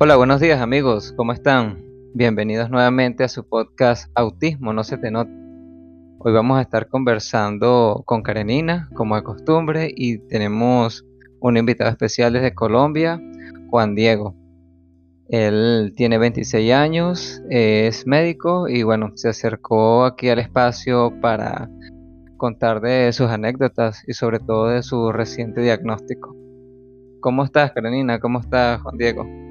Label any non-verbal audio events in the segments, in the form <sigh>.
Hola, buenos días amigos, ¿cómo están? Bienvenidos nuevamente a su podcast Autismo, no se te nota. Hoy vamos a estar conversando con Karenina, como de costumbre, y tenemos un invitado especial desde Colombia, Juan Diego. Él tiene 26 años, es médico y bueno, se acercó aquí al espacio para contar de sus anécdotas y sobre todo de su reciente diagnóstico. ¿Cómo estás, Karenina? ¿Cómo estás, Juan Diego?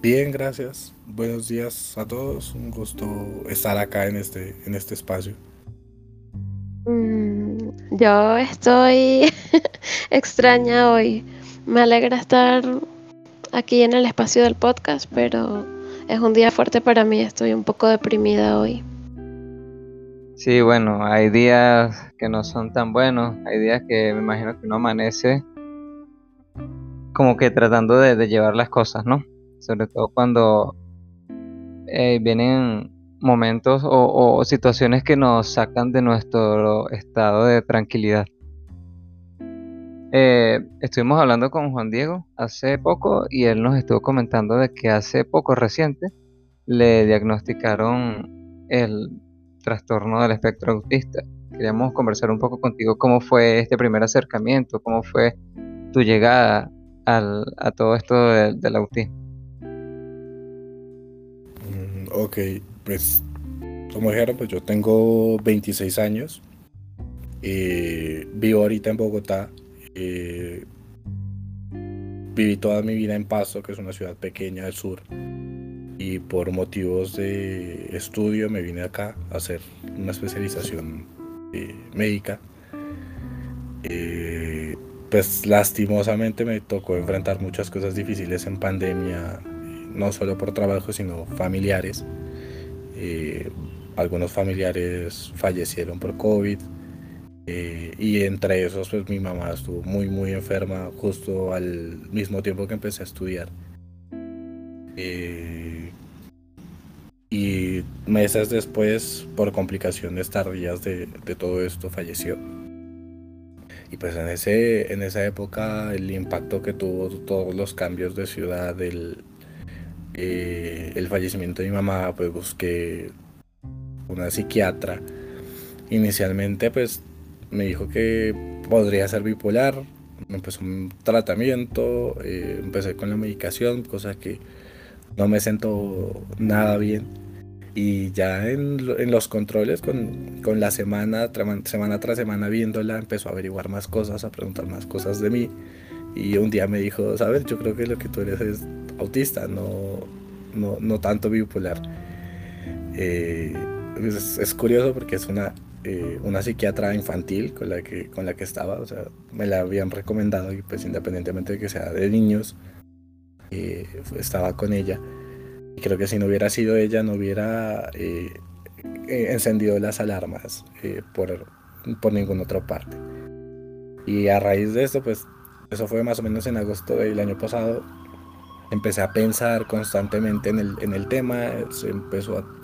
Bien, gracias. Buenos días a todos. Un gusto estar acá en este, en este espacio. Mm, yo estoy <laughs> extraña hoy. Me alegra estar aquí en el espacio del podcast, pero es un día fuerte para mí. Estoy un poco deprimida hoy. Sí, bueno, hay días que no son tan buenos. Hay días que me imagino que uno amanece como que tratando de llevar las cosas, ¿no? Sobre todo cuando eh, vienen momentos o, situaciones que nos sacan de nuestro estado de tranquilidad. Eh, estuvimos hablando con Juan Diego hace poco y él nos estuvo comentando de que hace poco reciente le diagnosticaron el trastorno del espectro autista. Queríamos conversar un poco contigo cómo fue este primer acercamiento, cómo fue tu llegada a todo esto del autismo. Ok, pues como dijeron, pues yo tengo 26 años. Eh, vivo ahorita en Bogotá. Eh, viví toda mi vida en Pasto, que es una ciudad pequeña del sur. Y por motivos de estudio me vine acá a hacer una especialización eh, médica. pues lastimosamente me tocó enfrentar muchas cosas difíciles en pandemia no solo por trabajo, sino familiares. Eh, algunos familiares fallecieron por COVID eh, y entre esos pues mi mamá estuvo muy muy enferma justo al mismo tiempo que empecé a estudiar. Eh, y meses después, por complicaciones tardías de, de, todo esto, falleció. Y pues en, ese, en esa época el impacto que tuvo todos los cambios de ciudad, el, eh, el fallecimiento de mi mamá, pues busqué una psiquiatra. Inicialmente, pues me dijo que podría ser bipolar. Me empezó un tratamiento, eh, empecé con la medicación, cosa que no me sentó nada bien. Y ya en, los controles, con, con, la semana, semana tras semana viéndola, empezó a averiguar más cosas, a preguntar más cosas de mí. Y un día me dijo, sabes, yo creo que lo que tú eres es autista, no, no, tanto bipolar. Eh, es, curioso porque es una, eh, una psiquiatra infantil con la, que, con la que estaba, o sea, me la habían recomendado y pues independientemente de que sea de niños, eh, estaba con ella. Y creo que si no hubiera sido ella, no hubiera encendido las alarmas por, por ninguna otra parte. Y a raíz de esto, pues eso fue más o menos en agosto del año pasado, empecé a pensar constantemente en el, en el tema, se empezó a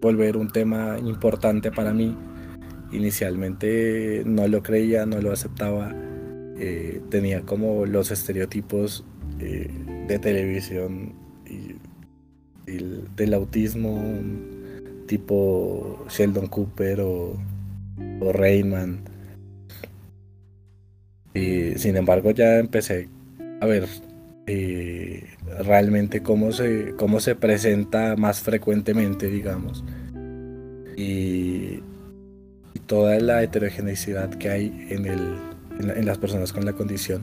volver un tema importante para mí. Inicialmente no lo creía, no lo aceptaba, eh, tenía como los estereotipos eh, de televisión y, del autismo tipo Sheldon Cooper o, o Rayman. Y sin embargo ya empecé a ver eh, realmente cómo se, cómo se presenta más frecuentemente, digamos. Y, toda la heterogeneidad que hay en, el, en, las personas con la condición.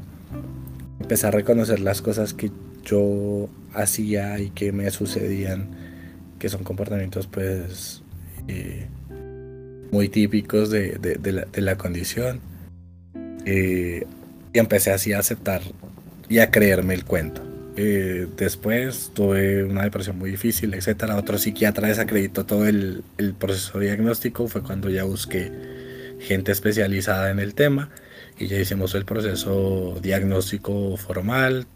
Empecé a reconocer las cosas que yo hacía y que me sucedían, que son comportamientos pues eh, muy típicos de, de, la, de la, condición. Eh, y empecé así a aceptar y a creerme el cuento. Eh, después tuve una depresión muy difícil, etcétera. Otro psiquiatra desacreditó todo el, proceso diagnóstico. Fue cuando ya busqué gente especializada en el tema y ya hicimos el proceso diagnóstico formal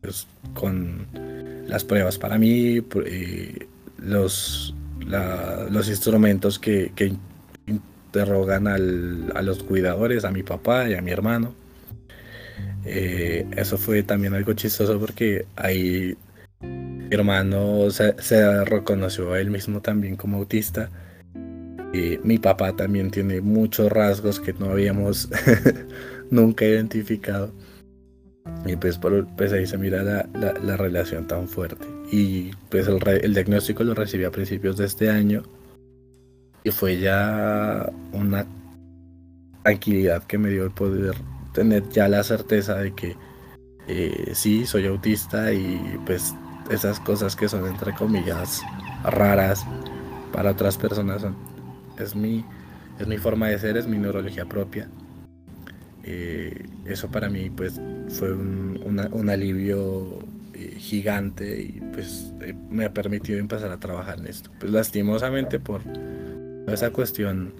pues, con las pruebas para mí, eh, los, instrumentos que, que interrogan a los cuidadores, a mi papá y a mi hermano. Eh, eso fue también algo chistoso porque ahí Mi hermano se, reconoció a él mismo también como autista. Y mi papá también tiene muchos rasgos que no habíamos <laughs> nunca identificado. Y pues, por, pues ahí se mira la, la, relación tan fuerte. Y pues el, el, diagnóstico lo recibí a principios de este año. Y fue ya una tranquilidad que me dio el poder tener ya la certeza de que eh, sí, soy autista y pues esas cosas que son entre comillas raras para otras personas son, es, mi, es mi forma de ser, es mi neurología propia. Eh, eso para mí pues fue un, alivio eh, gigante y pues me ha permitido empezar a trabajar en esto. Pues lastimosamente por esa cuestión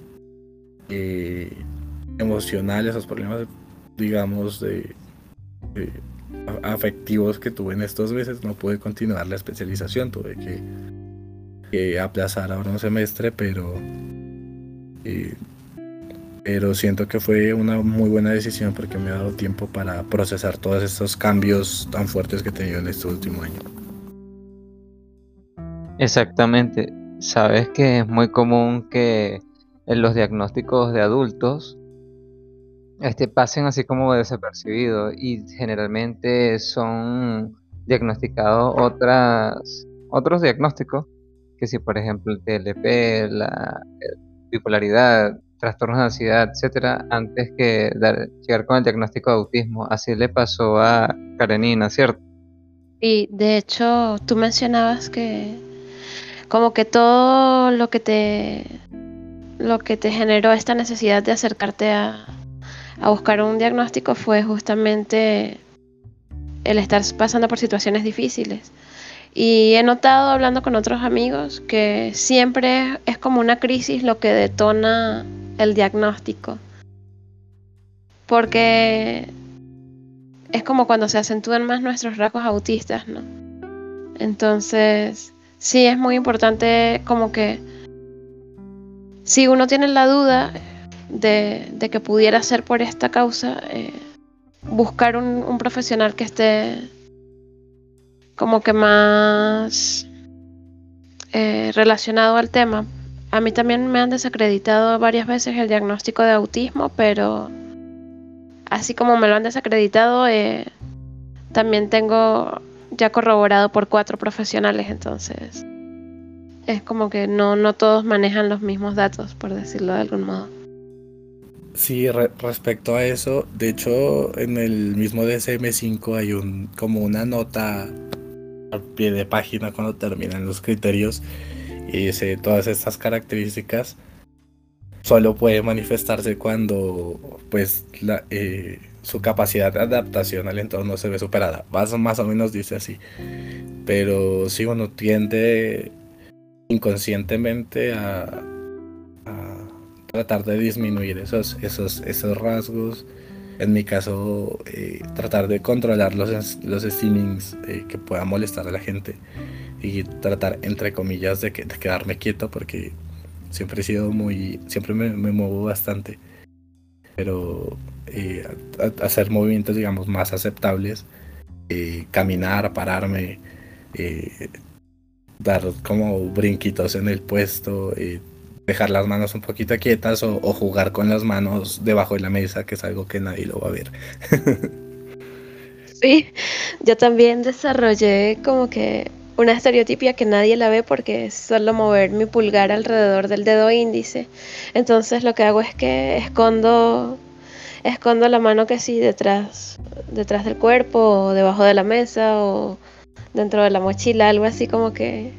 emocional, esos problemas digamos de afectivos que tuve en estos meses, no pude continuar la especialización, tuve que, aplazar ahora un semestre, pero, eh, pero siento que fue una muy buena decisión porque me ha dado tiempo para procesar todos estos cambios tan fuertes que he tenido en este último año. Exactamente, sabes que es muy común que en los diagnósticos de adultos este, pasen así como desapercibidos y generalmente son diagnosticados otras, otros diagnósticos, que si por ejemplo el TLP, la bipolaridad, trastornos de ansiedad, etcétera, antes que llegar con el diagnóstico de autismo. Así le pasó a Karenina, ¿cierto? Y de hecho, tú mencionabas que como que todo lo que te lo que te generó esta necesidad de acercarte a, a buscar un diagnóstico fue justamente el estar pasando por situaciones difíciles. Y he notado hablando con otros amigos que siempre es como una crisis lo que detona el diagnóstico. Porque es como cuando se acentúan más nuestros rasgos autistas, ¿no? Entonces, sí es muy importante como que si uno tiene la duda, de, que pudiera ser por esta causa, eh, buscar un, profesional que esté como que más eh, relacionado al tema. A mí también me han desacreditado varias veces el diagnóstico de autismo, pero así como me lo han desacreditado, eh, también tengo ya corroborado por cuatro profesionales, entonces es como que no, no todos manejan los mismos datos, por decirlo de algún modo. Sí, respecto a eso, de hecho en el mismo DSM5 hay un como una nota al pie de página cuando terminan los criterios y dice todas estas características solo puede manifestarse cuando pues la, eh, su capacidad de adaptación al entorno se ve superada. Más, o menos dice así. Pero si uno tiende inconscientemente a, tratar de disminuir esos, esos, esos rasgos. En mi caso, eh, tratar de controlar los, los steamings eh, que puedan molestar a la gente y tratar, entre comillas, de, que, de, quedarme quieto porque siempre he sido muy, siempre me, me muevo bastante. Pero eh, hacer movimientos, digamos, más aceptables, caminar, pararme, dar como brinquitos en el puesto, dejar las manos un poquito quietas o, jugar con las manos debajo de la mesa, que es algo que nadie lo va a ver. sí, yo también desarrollé como que una estereotipia que nadie la ve porque es solo mover mi pulgar alrededor del dedo índice. Entonces lo que hago es que escondo escondo la mano que sí detrás detrás del cuerpo o debajo de la mesa o dentro de la mochila, algo así como que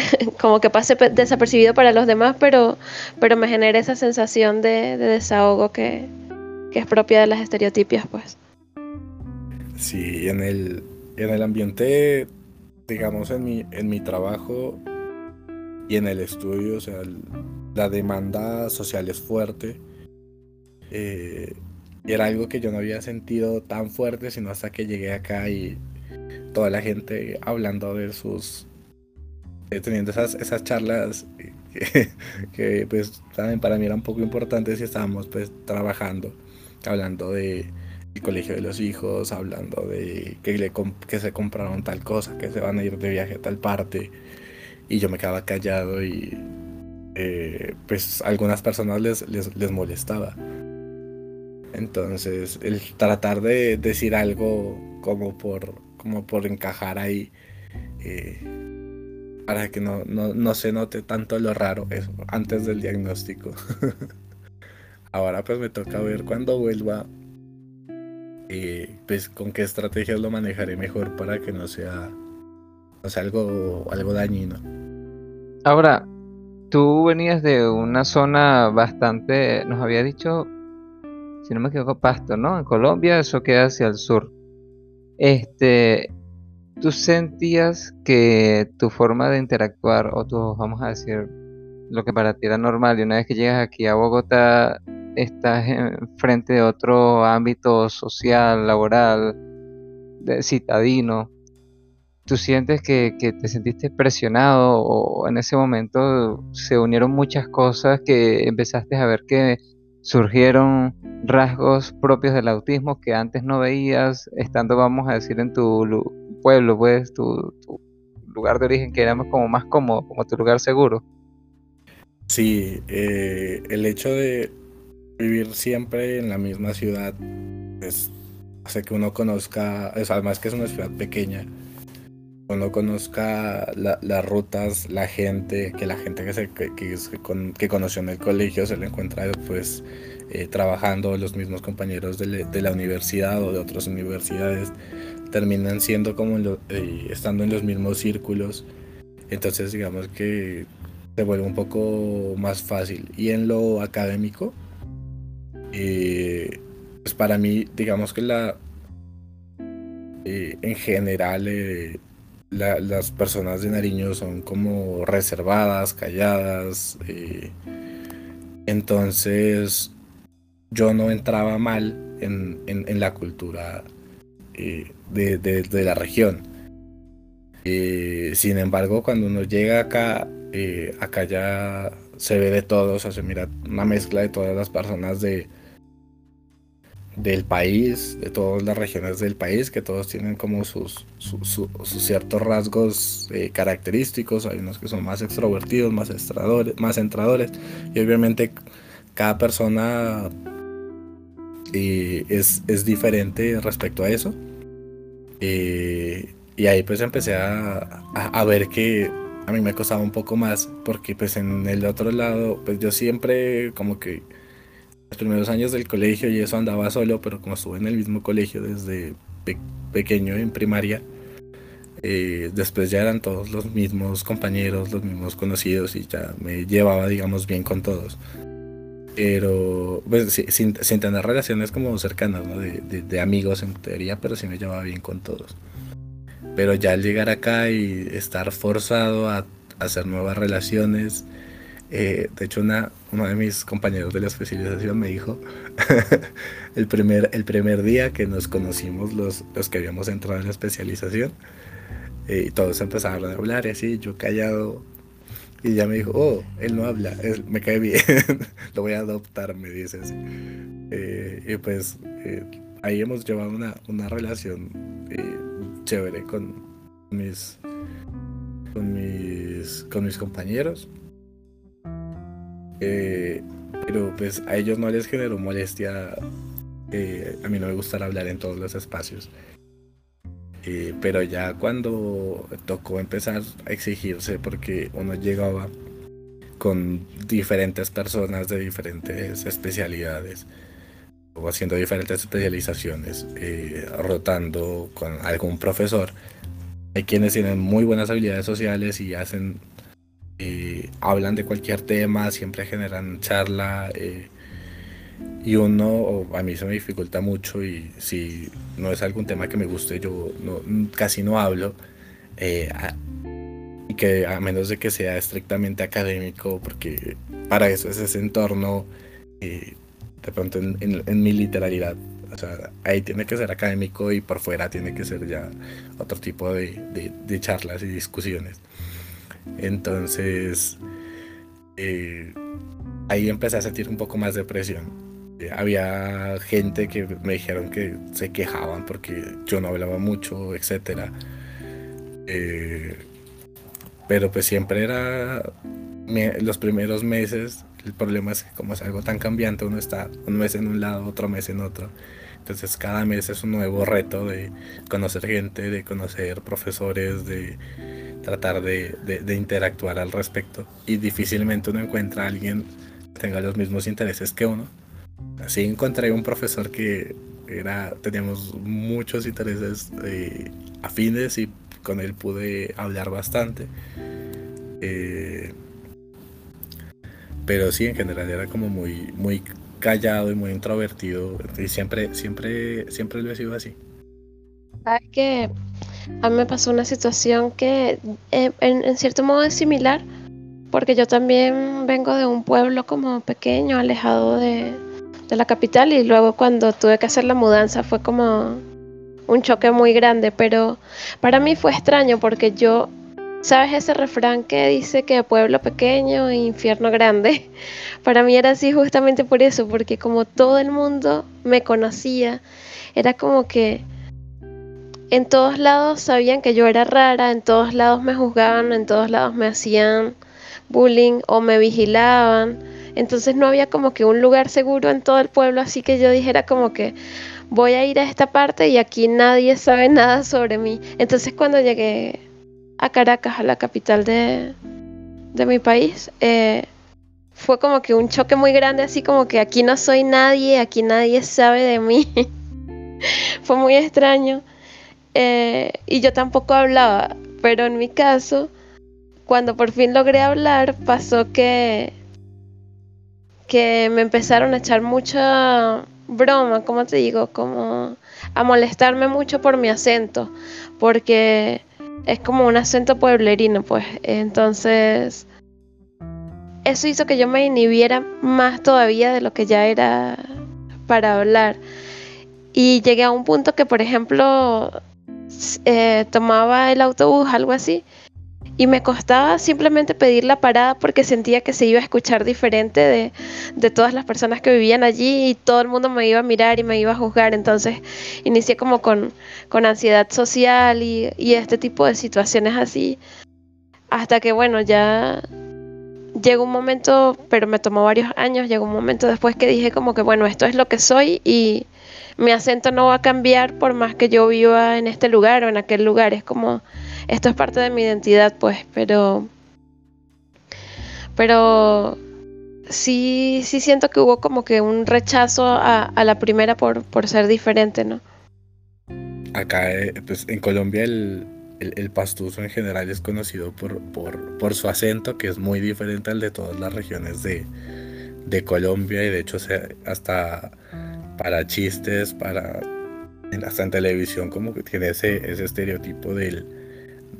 <laughs> como que pase desapercibido para los demás, pero, pero me genera esa sensación de, desahogo que, es propia de las estereotipias, pues. Sí, en el, en el ambiente, digamos, en mi, en mi trabajo y en el estudio, o sea, la demanda social es fuerte. Eh, era algo que yo no había sentido tan fuerte, sino hasta que llegué acá y toda la gente hablando de sus teniendo esas, esas charlas <laughs> que, pues también para mí era un poco importantes y estábamos pues trabajando, hablando de el colegio de los hijos, hablando de que, le que se compraron tal cosa, que se van a ir de viaje a tal parte. Y yo me quedaba callado y eh, pues a algunas personas les, les, molestaba. Entonces, el tratar de decir algo como por, como por encajar ahí, eh, para que no, no, no, se note tanto lo raro eso, antes del diagnóstico. <laughs> Ahora pues me toca ver cuando vuelva pues con qué estrategias lo manejaré mejor para que no sea, algo, algo dañino. Ahora, tú venías de una zona bastante, nos había dicho, si no me equivoco, Pasto, ¿no? En Colombia, eso queda hacia el sur. Este, ¿tú sentías que tu forma de interactuar, o tu, vamos a decir, lo que para ti era normal, y una vez que llegas aquí a Bogotá, estás frente de otro ámbito social, laboral, de citadino, tú sientes que, te sentiste presionado o en ese momento se unieron muchas cosas que empezaste a ver que surgieron rasgos propios del autismo que antes no veías, estando, vamos a decir, en tu pueblo, pues, tu, lugar de origen, que era como más cómodo, como tu lugar seguro. Sí, eh, el hecho de vivir siempre en la misma ciudad pues, hace que uno conozca, además que es una ciudad pequeña, uno conozca las rutas, la gente, que la gente que, se, que, que, conoció en el colegio se le encuentra después eh, trabajando, los mismos compañeros de, la universidad o de otras universidades terminan siendo como eh, estando en los mismos círculos. Entonces digamos que se vuelve un poco más fácil. Y en lo académico, eh, pues para mí, digamos que la eh, en general las personas de Nariño son como reservadas, calladas. entonces yo no entraba mal en, la cultura de, la región. sin embargo, cuando uno llega acá, acá ya se ve de todos, o sea, se mira una mezcla de todas las personas de, del país, de todas las regiones del país, que todos tienen como sus, sus, ciertos rasgos eh, característicos, hay unos que son más extrovertidos, más, más entradores, y obviamente cada persona eh, es, es, diferente respecto a eso. Y ahí pues empecé a, a, ver que a mí me costaba un poco más, porque pues en el otro lado, pues yo siempre como que los primeros años del colegio y eso andaba solo, pero como estuve en el mismo colegio desde pequeño en primaria, eh, después ya eran todos los mismos compañeros, los mismos conocidos y ya me llevaba, digamos, bien con todos. Pero, pues, sin, tener relaciones como cercanas, ¿no? de, de, amigos en teoría, pero sí me llevaba bien con todos. Pero ya al llegar acá y estar forzado a hacer nuevas relaciones, eh, de hecho, una, uno de mis compañeros de la especialización me dijo, <laughs> el, primer, el primer día que nos conocimos los, los que habíamos entrado en la especialización, eh, y todos empezaron a hablar y así, yo callado, y ya me dijo, oh, él no habla, me cae bien, <laughs> lo voy a adoptar, me dice así. Eh, y pues ahí hemos llevado una, una relación chévere con mis, con mis, con mis compañeros. Eh, pero pues a ellos no les generó molestia. Eh, a mí no me gusta hablar en todos los espacios. Eh, pero ya cuando tocó empezar a exigirse, porque uno llegaba con diferentes personas de diferentes especialidades o haciendo diferentes especializaciones, rotando con algún profesor. Hay quienes tienen muy buenas habilidades sociales y hacen eh, hablan de cualquier tema, siempre generan charla. Eh, y uno, a mí se me dificulta mucho y si no es algún tema que me guste, yo casi no hablo. Eh, y que a menos de que sea estrictamente académico, porque para eso es ese entorno, de pronto en, mi literalidad, o ahí tiene que ser académico y por fuera tiene que ser ya otro tipo de charlas y discusiones. Entonces, eh, ahí empecé a sentir un poco más de presión. Había gente que me dijeron que se quejaban porque yo no hablaba mucho, etc. Eh, pero pues siempre era los primeros meses. El problema es que como es algo tan cambiante, uno está un mes en un lado, otro mes en otro. Entonces cada mes es un nuevo reto de conocer gente, de conocer profesores, de tratar de, de interactuar al respecto. Y difícilmente uno encuentra a alguien que tenga los mismos intereses que uno así encontré un profesor que era, teníamos muchos intereses eh, afines y con él pude hablar bastante. Eh, pero sí, en general era como muy, muy callado y muy introvertido. Y siempre, siempre, siempre lo he sido así. Sabes que a mí me pasó una situación que eh, en, cierto modo es similar, porque yo también vengo de un pueblo como pequeño, alejado de, de la capital y luego cuando tuve que hacer la mudanza fue como un choque muy grande, pero para mí fue extraño porque yo, ¿sabes ese refrán que dice que pueblo pequeño infierno grande? <laughs> Para mí era así justamente por eso, porque como todo el mundo me conocía, era como que en todos lados sabían que yo era rara, en todos lados me juzgaban, en todos lados me hacían bullying o me vigilaban entonces no había como que un lugar seguro en todo el pueblo, así que yo dijera como que voy a ir a esta parte y aquí nadie sabe <laughs> nada sobre mí. Entonces cuando llegué a Caracas, a la capital de, mi país, eh, fue como que un choque muy grande, así como que aquí no soy nadie, aquí nadie sabe de mí. <laughs> fue muy extraño. Eh, y yo tampoco hablaba, pero en mi caso, cuando por fin logré hablar, pasó que que me empezaron a echar mucha broma, como te digo, como a molestarme mucho por mi acento, porque es como un acento pueblerino, pues. Entonces, eso hizo que yo me inhibiera más todavía de lo que ya era para hablar. Y llegué a un punto que, por ejemplo, eh, tomaba el autobús, algo así, y me costaba simplemente pedir la parada porque sentía que se iba a escuchar diferente de, de, todas las personas que vivían allí y todo el mundo me iba a mirar y me iba a juzgar. Entonces inicié como con, con ansiedad social y, y, este tipo de situaciones así. Hasta que bueno, ya llegó un momento, pero me tomó varios años, llegó un momento después que dije como que bueno, esto es lo que soy y mi acento no va a cambiar por más que yo viva en este lugar o en aquel lugar. Es como esto es parte de mi identidad, pues, pero... Pero sí, sí siento que hubo como que un rechazo a, la primera por, por, ser diferente, ¿no? Acá, eh, pues en Colombia el, el, pastuso en general es conocido por, por, su acento, que es muy diferente al de todas las regiones de, de Colombia y de hecho hasta para chistes, para hasta en televisión como que tiene ese, ese estereotipo del,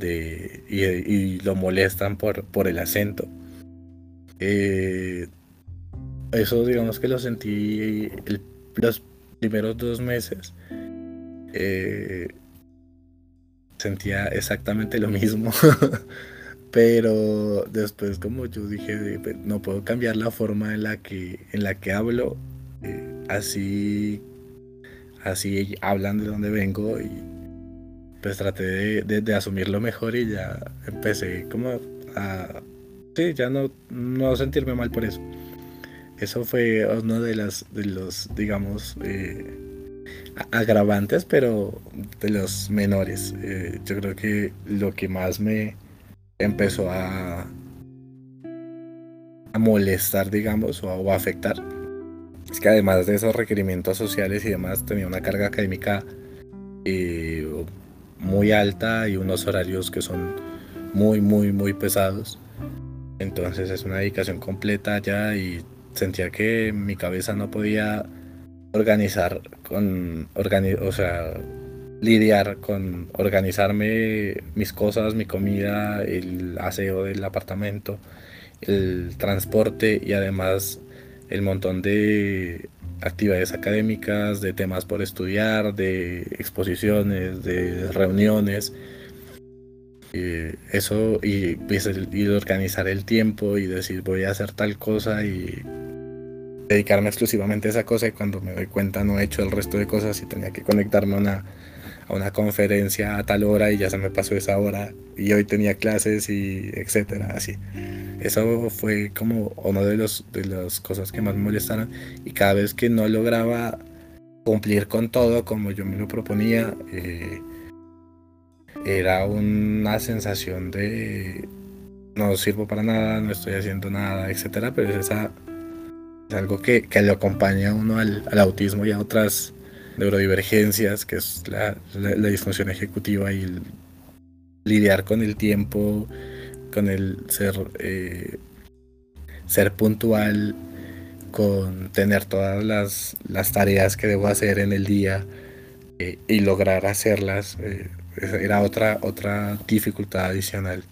y, lo molestan por, por el acento. Eh, eso digamos que lo sentí los primeros dos meses. Eh, sentía exactamente lo mismo. <laughs> Pero después como yo dije, pues, no puedo cambiar la forma en la que, en la que hablo. Eh, así, así hablan de donde vengo y pues traté de, asumirlo mejor y ya empecé como a, sí, ya no, no sentirme mal por eso. Eso fue uno de, de los, digamos, eh, agravantes, pero de los menores. Eh, yo creo que lo que más me empezó a, a molestar, digamos, o a, afectar, es que además de esos requerimientos sociales y demás, tenía una carga académica eh, muy alta y unos horarios que son muy, muy, muy pesados. Entonces es una dedicación completa ya y sentía que mi cabeza no podía organizar con, o sea, lidiar con organizarme mis cosas, mi comida, el aseo del apartamento, el transporte y además el montón de actividades académicas, de temas por estudiar, de exposiciones, de reuniones. eso y, y, organizar el tiempo y decir voy a hacer tal cosa y dedicarme exclusivamente a esa cosa y cuando me doy cuenta no he hecho el resto de cosas y tenía que conectarme a una, a una conferencia a tal hora y ya se me pasó esa hora y hoy tenía clases y etcétera, así. Eso fue como uno de los de las cosas que más me molestaron y cada vez que no lograba cumplir con todo como yo me lo proponía, eh, era una sensación de no sirvo para nada, no estoy haciendo nada, etcétera, pero es es algo que, que le acompaña a uno al, autismo y a otras neurodivergencias, que es la, disfunción ejecutiva y lidiar con el tiempo, con el ser, eh, ser puntual, con tener todas las, las, tareas que debo hacer en el día eh, y lograr hacerlas. Eh, era otra, otra dificultad adicional.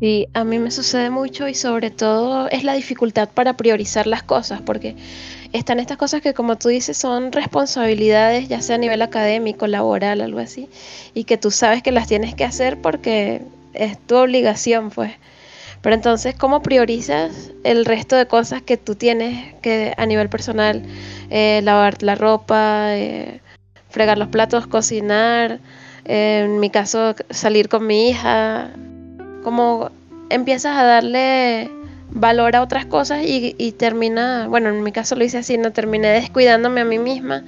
Sí, a mí me sucede mucho y sobre todo es la dificultad para priorizar las cosas, porque están estas cosas que como tú dices son responsabilidades, ya sea a nivel académico, laboral, algo así, y que tú sabes que las tienes que hacer porque es tu obligación, pues. Pero entonces, ¿cómo priorizas el resto de cosas que tú tienes que a nivel personal, eh, lavar la ropa, eh, fregar los platos, cocinar, eh, en mi caso salir con mi hija, como empiezas a darle valor a otras cosas y, termina, bueno, en mi caso lo hice así, no terminé descuidándome a mí misma.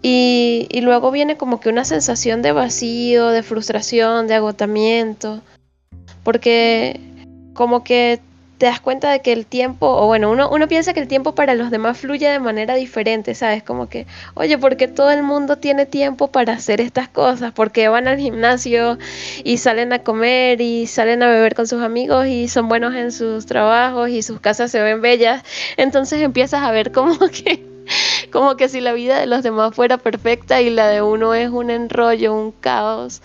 Y, y, luego viene como que una sensación de vacío, de frustración, de agotamiento, porque como que te das cuenta de que el tiempo, o bueno, uno, uno piensa que el tiempo para los demás fluye de manera diferente, ¿sabes? Como que, oye, ¿por qué todo el mundo tiene tiempo para hacer estas cosas? Porque van al gimnasio y salen a comer y salen a beber con sus amigos y son buenos en sus trabajos y sus casas se ven bellas. Entonces empiezas a ver como <laughs> que como que si la vida de los demás fuera perfecta y la de uno es un enrollo, un caos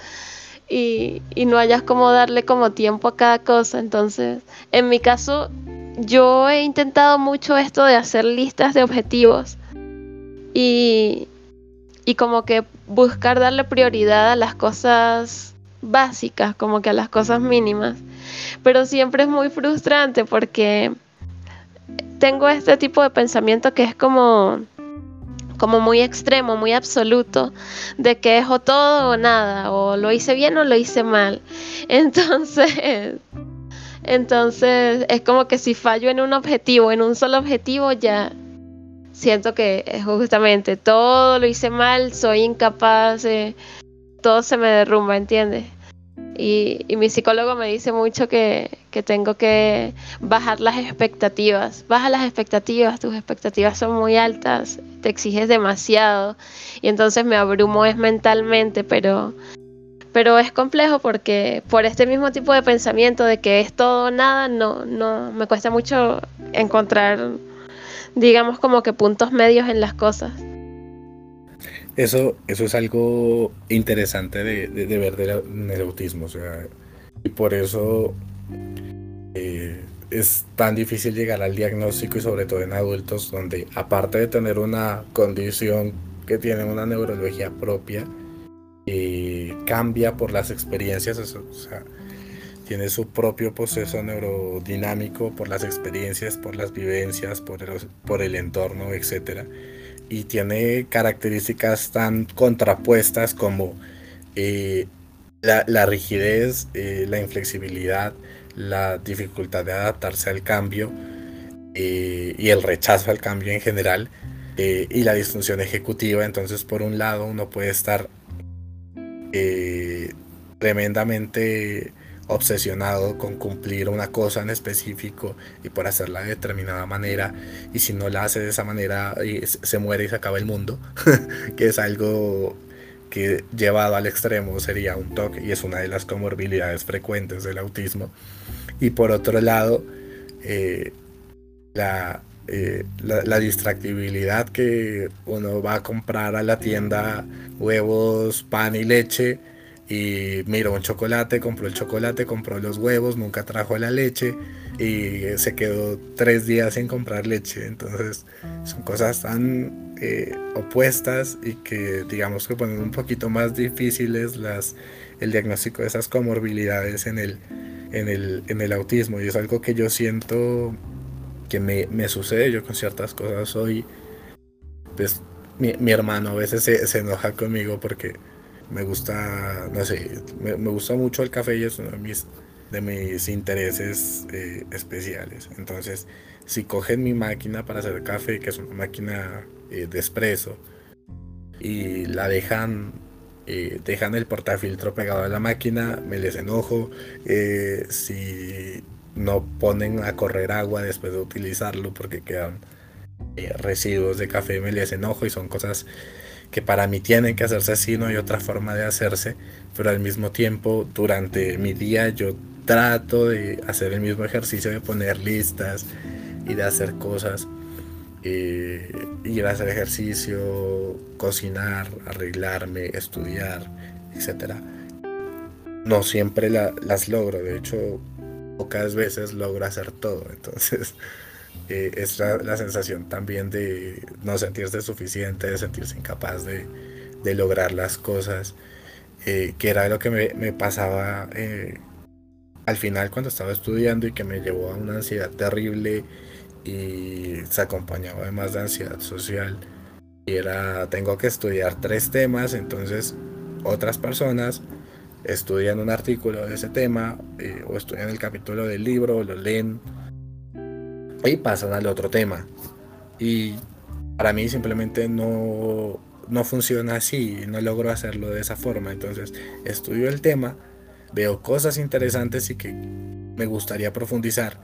y, no hayas como darle como tiempo a cada cosa. Entonces, en mi caso, yo he intentado mucho esto de hacer listas de objetivos y, y como que buscar darle prioridad a las cosas básicas, como que a las cosas mínimas. Pero siempre es muy frustrante porque tengo este tipo de pensamiento que es como como muy extremo, muy absoluto, de que es todo o nada, o lo hice bien o lo hice mal. <laughs> Entonces, entonces es como que si fallo en un objetivo, en un solo objetivo, ya siento que justamente todo lo hice mal, soy incapaz, todo se me derrumba, ¿entiendes? Y, mi psicólogo me dice mucho que, tengo que bajar las expectativas. Baja las expectativas, tus expectativas son muy altas, te exiges demasiado y entonces me abrumo es mentalmente, pero, pero es complejo porque por este mismo tipo de pensamiento de que es todo o nada, no, no, me cuesta mucho encontrar, digamos, como que puntos medios en las cosas. Eso, eso es algo interesante de, ver del sea, y por eso eh, es tan difícil llegar al diagnóstico y sobre todo en adultos donde aparte de tener una condición que tiene una neurología propia, eh, cambia por las experiencias, tiene su propio proceso neurodinámico por las experiencias, por las vivencias, por el, por el entorno, etcétera y tiene características tan contrapuestas como eh, la, rigidez, eh, la inflexibilidad, la dificultad de adaptarse al cambio eh, y el rechazo al cambio en general y la disfunción ejecutiva. Entonces, por un lado, uno puede estar tremendamente obsesionado con cumplir una cosa en específico y por hacerla de determinada manera y si no la hace de esa manera se muere y se acaba el mundo <laughs> que es algo que llevado al extremo sería un TOC y es una de las comorbilidades frecuentes del autismo. Y por otro lado eh, eh, la, la, distractibilidad que uno va a comprar a la tienda huevos, pan y leche y miró un chocolate, compró el chocolate, compró los huevos, nunca trajo la leche y se quedó tres días sin comprar leche. Entonces son cosas tan eh, opuestas y que digamos que ponen un poquito más difíciles las, el diagnóstico de esas comorbilidades en el, en el, en el autismo. Y es algo que yo siento que me, me sucede yo con ciertas cosas hoy. Pues mi, hermano a veces se, enoja conmigo porque me gusta, no sé, me, gusta mucho el café y es uno de mis, de mis intereses eh, especiales. Entonces, si cogen mi máquina para hacer café, que es una máquina eh, de espresso, y la dejan, eh, dejan el portafiltro pegado a la máquina, me les enojo. si no ponen a correr agua después de utilizarlo porque quedan residuos de café me les enojo y son cosas que para mí tienen que hacerse así, no hay otra forma de hacerse, pero al mismo tiempo durante mi día yo trato de hacer el mismo ejercicio de poner listas y de hacer cosas, eh, ir a hacer ejercicio, cocinar, arreglarme, estudiar, etc. No siempre las logro, de hecho pocas veces logro hacer todo. Entonces, eh, es la, sensación también de no sentirse suficiente, de sentirse incapaz de, lograr las cosas, eh, que era lo que me, pasaba eh, al final cuando estaba estudiando y que me llevó a una ansiedad terrible y se acompañaba además de ansiedad social. Y era, tengo que estudiar tres temas, entonces otras personas estudian un artículo de ese tema eh, o estudian el capítulo del libro, lo leen y pasan al otro tema. Y para mí simplemente no, no funciona así, no logro hacerlo de esa forma. Entonces estudio el tema, veo cosas interesantes y que me gustaría profundizar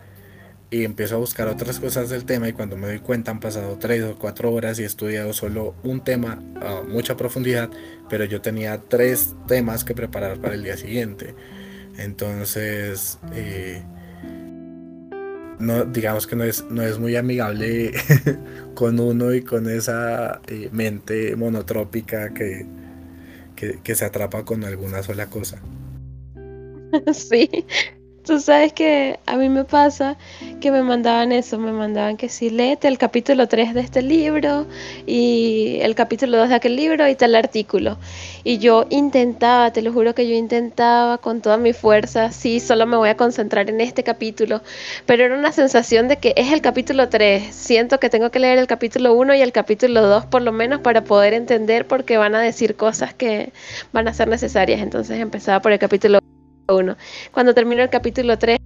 y empiezo a buscar otras cosas del tema y cuando me doy cuenta han pasado tres o cuatro horas y he estudiado solo un tema a mucha profundidad, pero yo tenía tres temas que preparar para el día siguiente. Entonces, eh, no, digamos que no es, no es muy amigable <laughs> con uno y con esa eh, mente monotrópica que, que se atrapa con alguna sola cosa. <laughs> Sí, Tú sabes que a mí me pasa que me mandaban eso, me mandaban que si léete el capítulo 3 de este libro y el capítulo 2 de aquel libro y tal artículo. Y yo intentaba, te lo juro que yo intentaba con toda mi fuerza, sí, solo me voy a concentrar en este capítulo, pero era una sensación de que es el capítulo 3, siento que tengo que leer el capítulo 1 y el capítulo 2 por lo menos para poder entender porque van a decir cosas que van a ser necesarias. Entonces empezaba por el capítulo uno. Cuando terminó el capítulo 3,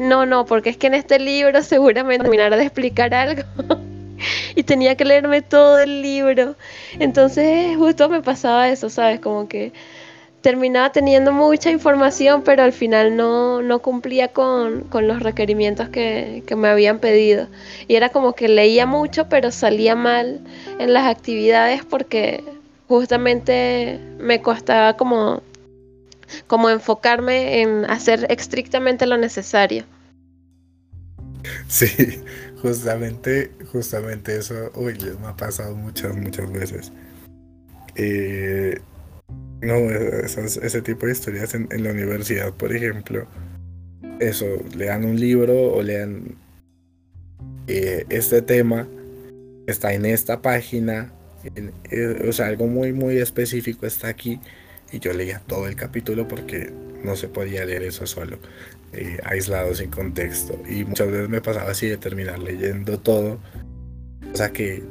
no, no, porque es que en este libro seguramente terminará de explicar algo. <laughs> y tenía que leerme todo el libro. Entonces justo me pasaba eso, ¿sabes? Como que terminaba teniendo mucha información, pero al final no, no cumplía con, con los requerimientos que, que, me habían pedido. Y era como que leía mucho, pero salía mal en las actividades porque justamente me costaba como como enfocarme en hacer estrictamente lo necesario. Sí, <laughs> justamente, justamente eso, uy, me ha pasado muchas, muchas veces. Eh, no, ese tipo de historias en, la universidad, por ejemplo, eso, lean un libro o lean eh, este tema, está en esta página, eh, o sea, algo muy, muy específico está aquí y yo leía todo el capítulo porque no se podía leer eso solo, eh, aislado, sin contexto. Y muchas veces me pasaba así de terminar leyendo todo, o sea que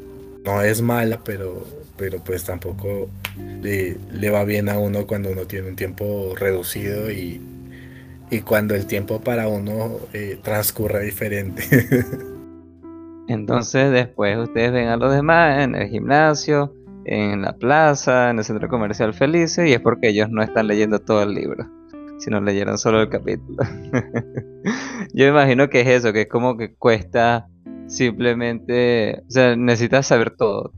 no es mala, pero, pero pues tampoco le, va bien a uno cuando uno tiene un tiempo reducido y, y cuando el tiempo para uno eh, transcurre diferente. <laughs> Entonces después ustedes ven a los demás en el gimnasio, en la plaza, en el centro comercial felices, y es porque ellos no están leyendo todo el libro, sino leyeron solo el capítulo. <laughs> Yo imagino que es eso, que es como que cuesta simplemente, o sea, necesitas saber todo.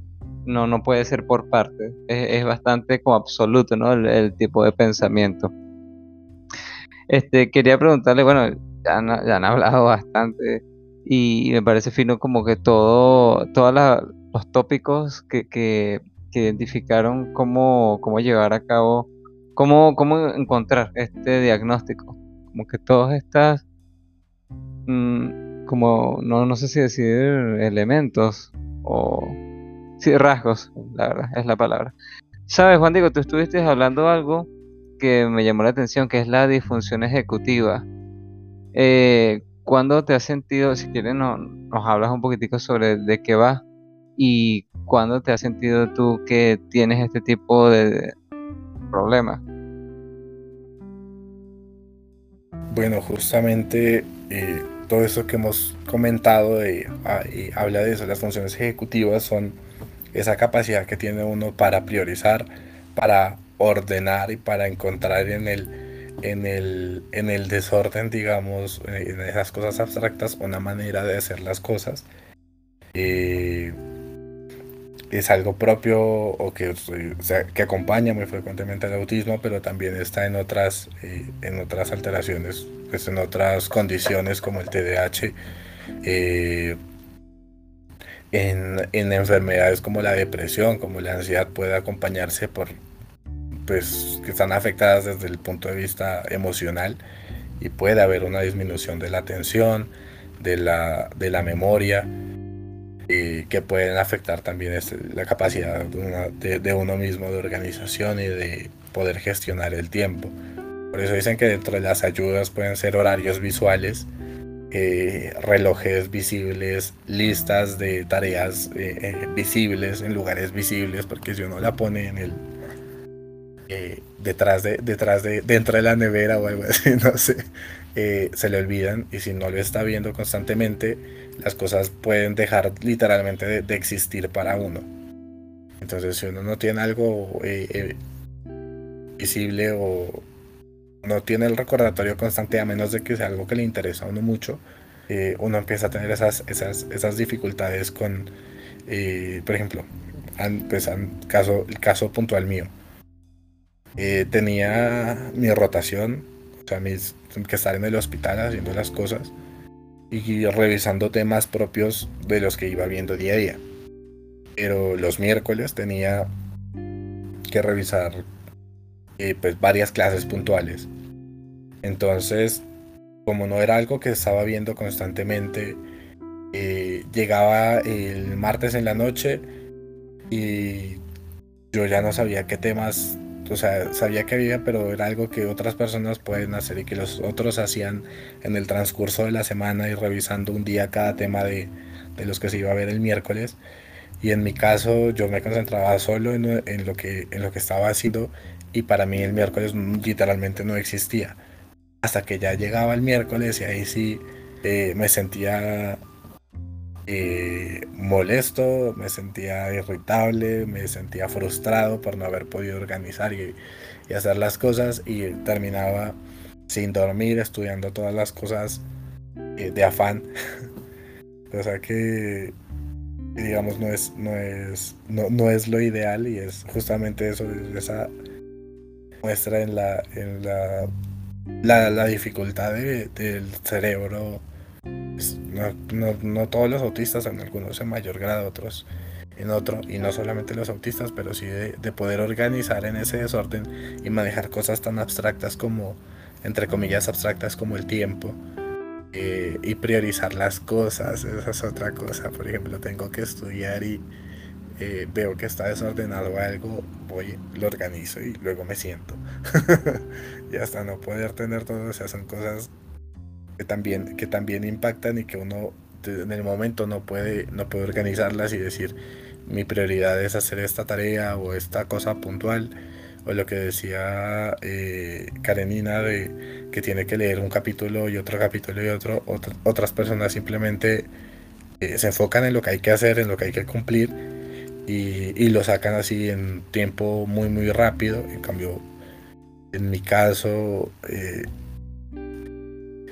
No, no puede ser por parte. Es, bastante como absoluto, ¿no? El, tipo de pensamiento. Este, quería preguntarle, bueno, ya han hablado bastante y me parece fino como que todo, todos los tópicos que, que, identificaron cómo, cómo llevar a cabo, cómo, cómo encontrar este diagnóstico. Como que todas estas, mm, como, no, no sé si decir elementos o rasgos, la verdad, es la palabra. Sabes, Juan Diego, tú estuviste hablando algo que me llamó la atención, que es la disfunción ejecutiva. Eh, ¿cuándo te has sentido, si quieres no, nos hablas un poquitico sobre de qué va y cuándo te has sentido tú que tienes este tipo de problemas? Bueno, justamente eh, todo eso que hemos comentado ah, y habla de eso, las funciones ejecutivas son esa capacidad que tiene uno para priorizar, para ordenar y para encontrar en el, en el, en el desorden, digamos, eh, en esas cosas abstractas, una manera de hacer las cosas. Eh, es algo propio o que, que acompaña muy frecuentemente al autismo, pero también está en otras, eh, en otras alteraciones, pues en otras condiciones como el TDAH, eh, en, en, enfermedades como la depresión, como la ansiedad puede acompañarse por, pues, que están afectadas desde el punto de vista emocional y puede haber una disminución de la atención, de la, de la memoria, que pueden afectar también este, la capacidad de, uno mismo de organización y de poder gestionar el tiempo. Por eso dicen que dentro de las ayudas pueden ser horarios visuales, eh, relojes visibles, listas de tareas eh, eh, visibles en lugares visibles, porque si uno la pone en el detrás de detrás de dentro de la nevera o algo así, <laughs> no sé, se le olvidan y si no lo está viendo constantemente las cosas pueden dejar literalmente de, existir para uno. Entonces, si uno no tiene algo eh, eh, visible o no tiene el recordatorio constante, a menos de que sea algo que le interesa a uno mucho, eh, uno empieza a tener esas, esas, esas dificultades con, por ejemplo, pues, caso, el caso puntual mío. tenía mi rotación, o sea, mis, que estar en el hospital haciendo las cosas y revisando temas propios de los que iba viendo día a día. Pero los miércoles tenía que revisar eh, pues varias clases puntuales. Entonces, como no era algo que estaba viendo constantemente, eh, llegaba el martes en la noche y yo ya no sabía qué temas o sea, sabía que había, pero era algo que otras personas pueden hacer y que los otros hacían en el transcurso de la semana y revisando un día cada tema de, los que se iba a ver el miércoles. Y en mi caso yo me concentraba solo en, lo, que, en lo que estaba haciendo y para mí el miércoles literalmente no existía. Hasta que ya llegaba el miércoles y ahí sí eh, me sentía eh, molesto, me sentía irritable, me sentía frustrado por no haber podido organizar y, hacer las cosas y terminaba sin dormir, estudiando todas las cosas eh, de afán. <laughs> o sea que digamos no es no es no, es lo ideal y es justamente eso esa muestra en la en la la, dificultad del cerebro pues, no, no, todos los autistas, en algunos en mayor grado, otros en otro, y no solamente los autistas, pero sí de, poder organizar en ese desorden y manejar cosas tan abstractas como, entre comillas, abstractas como el tiempo. Eh, y priorizar las cosas, esa es otra cosa. Por ejemplo, tengo que estudiar y eh, veo que está desordenado algo, voy, lo organizo y luego me siento. <laughs> y hasta no poder tener todo, o sea, son cosas que también, que también impactan y que uno en el momento no puede, no puede organizarlas y decir mi prioridad es hacer esta tarea o esta cosa puntual. O lo que decía eh, Karenina de que tiene que leer un capítulo y otro capítulo y otro, otras personas simplemente eh, se enfocan en lo que hay que hacer, en lo que hay que cumplir y, y, lo sacan así en tiempo muy muy rápido, en cambio en mi caso eh,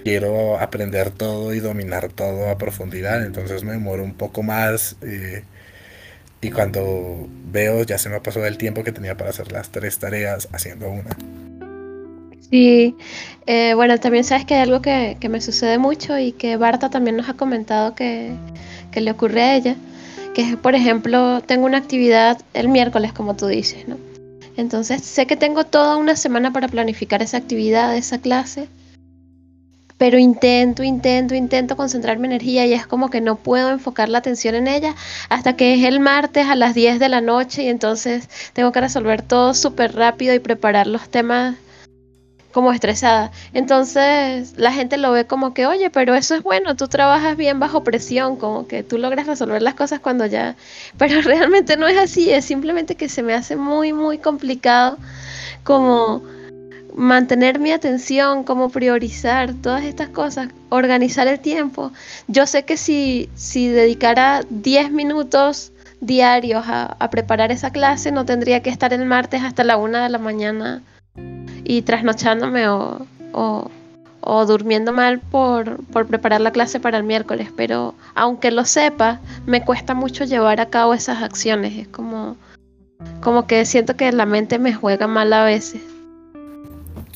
quiero aprender todo y dominar todo a profundidad, entonces me demoro un poco más eh, y cuando veo ya se me pasó el tiempo que tenía para hacer las tres tareas haciendo una. Sí, eh, bueno, también sabes que hay algo que, me sucede mucho y que Barta también nos ha comentado que, que le ocurre a ella, que es, por ejemplo, tengo una actividad el miércoles, como tú dices, ¿no? Entonces sé que tengo toda una semana para planificar esa actividad, esa clase, pero intento, intento, intento concentrar mi energía y es como que no puedo enfocar la atención en ella hasta que es el martes a las 10 de la noche y entonces tengo que resolver todo súper rápido y preparar los temas como estresada. Entonces la gente lo ve como que, oye, pero eso es bueno, tú trabajas bien bajo presión, como que tú logras resolver las cosas cuando ya... <laughs> Pero realmente no es así, es simplemente que se me hace muy, muy complicado como mantener mi atención, como priorizar todas estas cosas, organizar el tiempo. Yo sé que si, si dedicara 10 minutos diarios a, a preparar esa clase, no tendría que estar el martes hasta la una de la mañana y trasnochándome o, o, durmiendo mal por, por, preparar la clase para el miércoles, pero aunque lo sepa, me cuesta mucho llevar a cabo esas acciones. Es como, como que siento que la mente me juega mal a veces.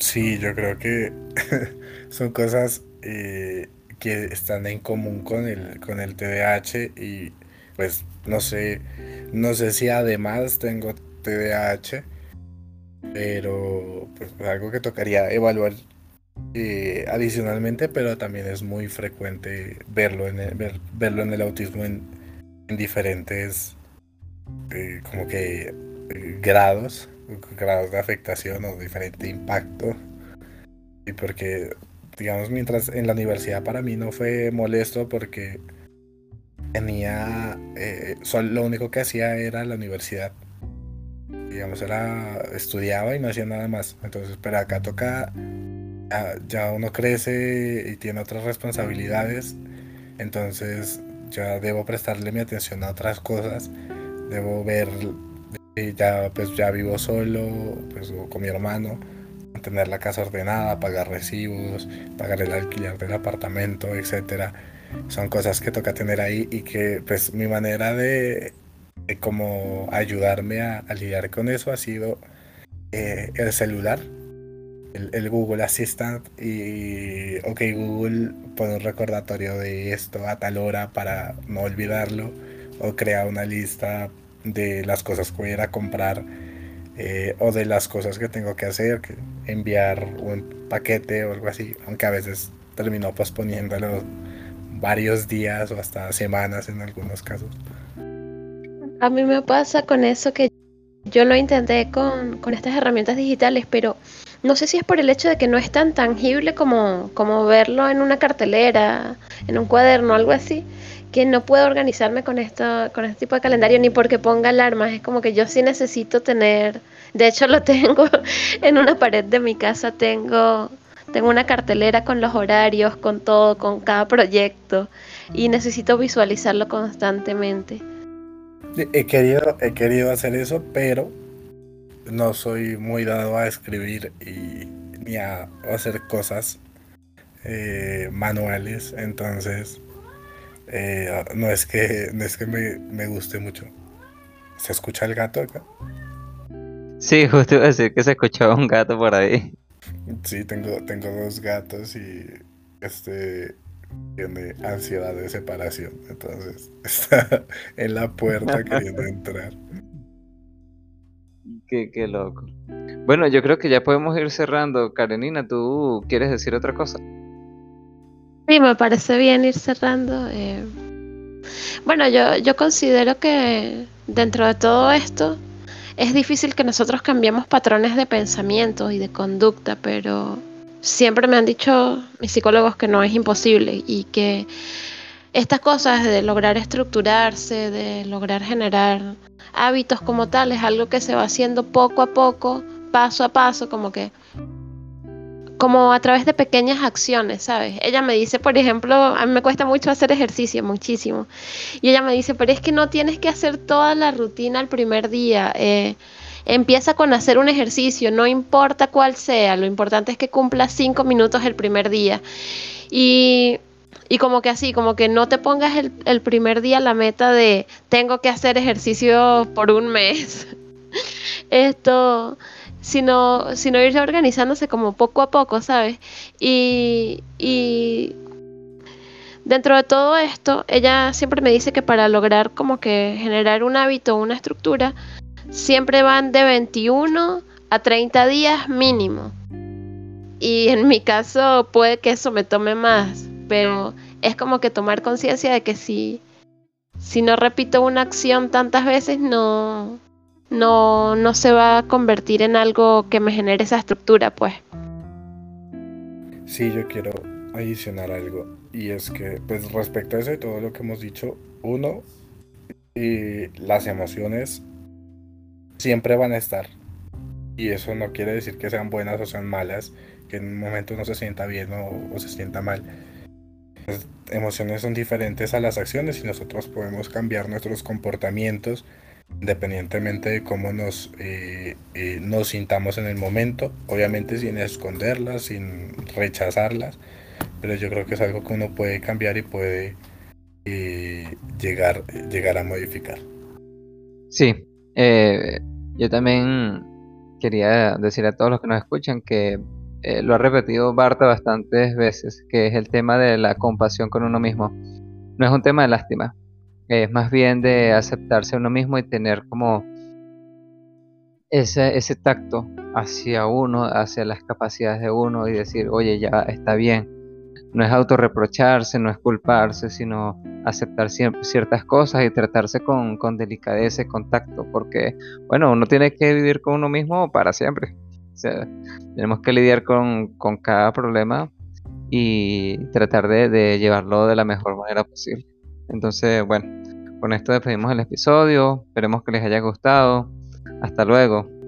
Sí, yo creo que <laughs> son cosas eh, que están en común con el, con el TDAH y pues no sé, no sé si además tengo TDAH pero pues, algo que tocaría evaluar eh, adicionalmente, pero también es muy frecuente verlo en el, verlo en el autismo en, diferentes eh, como que grados, grados de afectación o diferente impacto. Y porque, digamos, mientras en la universidad para mí no fue molesto porque tenía, lo único que hacía era la universidad digamos, era, estudiaba y no hacía nada más. Entonces, pero acá toca, ya, uno crece y tiene otras responsabilidades, entonces ya debo prestarle mi atención a otras cosas, debo ver, ya pues ya vivo solo, pues con mi hermano, mantener la casa ordenada, pagar recibos, pagar el alquiler del apartamento, etcétera. Son cosas que toca tener ahí y que pues mi manera de como ayudarme a, lidiar con eso ha sido eh, el celular, el, Google Assistant y, ok, Google pone un recordatorio de esto a tal hora para no olvidarlo. O crea una lista de las cosas que voy a ir a comprar eh, o de las cosas que tengo que hacer, que enviar un paquete o algo así, aunque a veces termino posponiéndolo varios días o hasta semanas en algunos casos. A mí me pasa con eso que yo lo intenté con, estas herramientas digitales, pero no sé si es por el hecho de que no es tan tangible como, como verlo en una cartelera, en un cuaderno, algo así, que no puedo organizarme con esto, con este tipo de calendario ni porque ponga alarmas. Es como que yo sí necesito tener, de hecho lo <laughs> tengo en una pared de mi casa, tengo, tengo una cartelera con los horarios, con todo, con cada proyecto y necesito visualizarlo constantemente. He querido, he querido hacer eso, pero no soy muy dado a escribir y ni a hacer cosas eh, manuales. Entonces, eh, no es que, no es que me, guste mucho. ¿Se escucha el gato acá? Sí, justo iba a decir que se escuchaba un gato por ahí. Sí, tengo, tengo dos gatos y este tiene ansiedad de separación. Entonces <laughs> está en la puerta <laughs> queriendo entrar. Qué, qué, loco. Bueno, yo creo que ya podemos ir cerrando. Karenina, ¿tú quieres decir otra cosa? Sí, me parece bien ir cerrando. Eh. Bueno, yo, yo considero que dentro de todo esto es difícil que nosotros cambiemos patrones de pensamiento y de conducta, pero siempre me han dicho mis psicólogos que no es imposible y que estas cosas de lograr estructurarse, de lograr generar hábitos como tal, es algo que se va haciendo poco a poco, paso a paso, como que como a través de pequeñas acciones, ¿sabes? Ella me dice, por ejemplo, a mí me cuesta mucho hacer ejercicio, muchísimo. Y ella me dice, pero es que no tienes que hacer toda la rutina el primer día. Eh, Empieza con hacer un ejercicio, no importa cuál sea, lo importante es que cumpla cinco minutos el primer día. Y, como que así, como que no te pongas el, primer día la meta de tengo que hacer ejercicio por un mes. <laughs> Esto, sino, sino irse organizándose como poco a poco, ¿sabes? Y, y dentro de todo esto, ella siempre me dice que para lograr como que generar un hábito, una estructura, siempre van de 21 a 30 días mínimo. Y en mi caso puede que eso me tome más, pero es como que tomar conciencia de que si, si no repito una acción tantas veces no, no, no se va a convertir en algo que me genere esa estructura, pues. Sí, yo quiero adicionar algo. Y es que, pues respecto a eso y todo lo que hemos dicho, uno, las emociones siempre van a estar. Y eso no quiere decir que sean buenas o sean malas, que en un momento no se sienta bien o, se sienta mal. Las emociones son diferentes a las acciones y nosotros podemos cambiar nuestros comportamientos independientemente de cómo nos, eh, eh, nos sintamos en el momento, obviamente sin esconderlas, sin rechazarlas, pero yo creo que es algo que uno puede cambiar y puede eh, llegar, llegar a modificar. Sí, yo también quería decir a todos los que nos escuchan que lo ha repetido Barta bastantes veces, que es el tema de la compasión con uno mismo. No es un tema de lástima, es más bien de aceptarse a uno mismo y tener como ese, ese tacto hacia uno, hacia las capacidades de uno y decir, oye, ya está bien. No es autorreprocharse, no es culparse, sino aceptar ciertas cosas y tratarse con, con delicadeza y con tacto, porque, bueno, uno tiene que vivir con uno mismo para siempre. O sea, tenemos que lidiar con, con cada problema y tratar de, de llevarlo de la mejor manera posible. Entonces, bueno, con esto despedimos el episodio. Esperemos que les haya gustado. Hasta luego.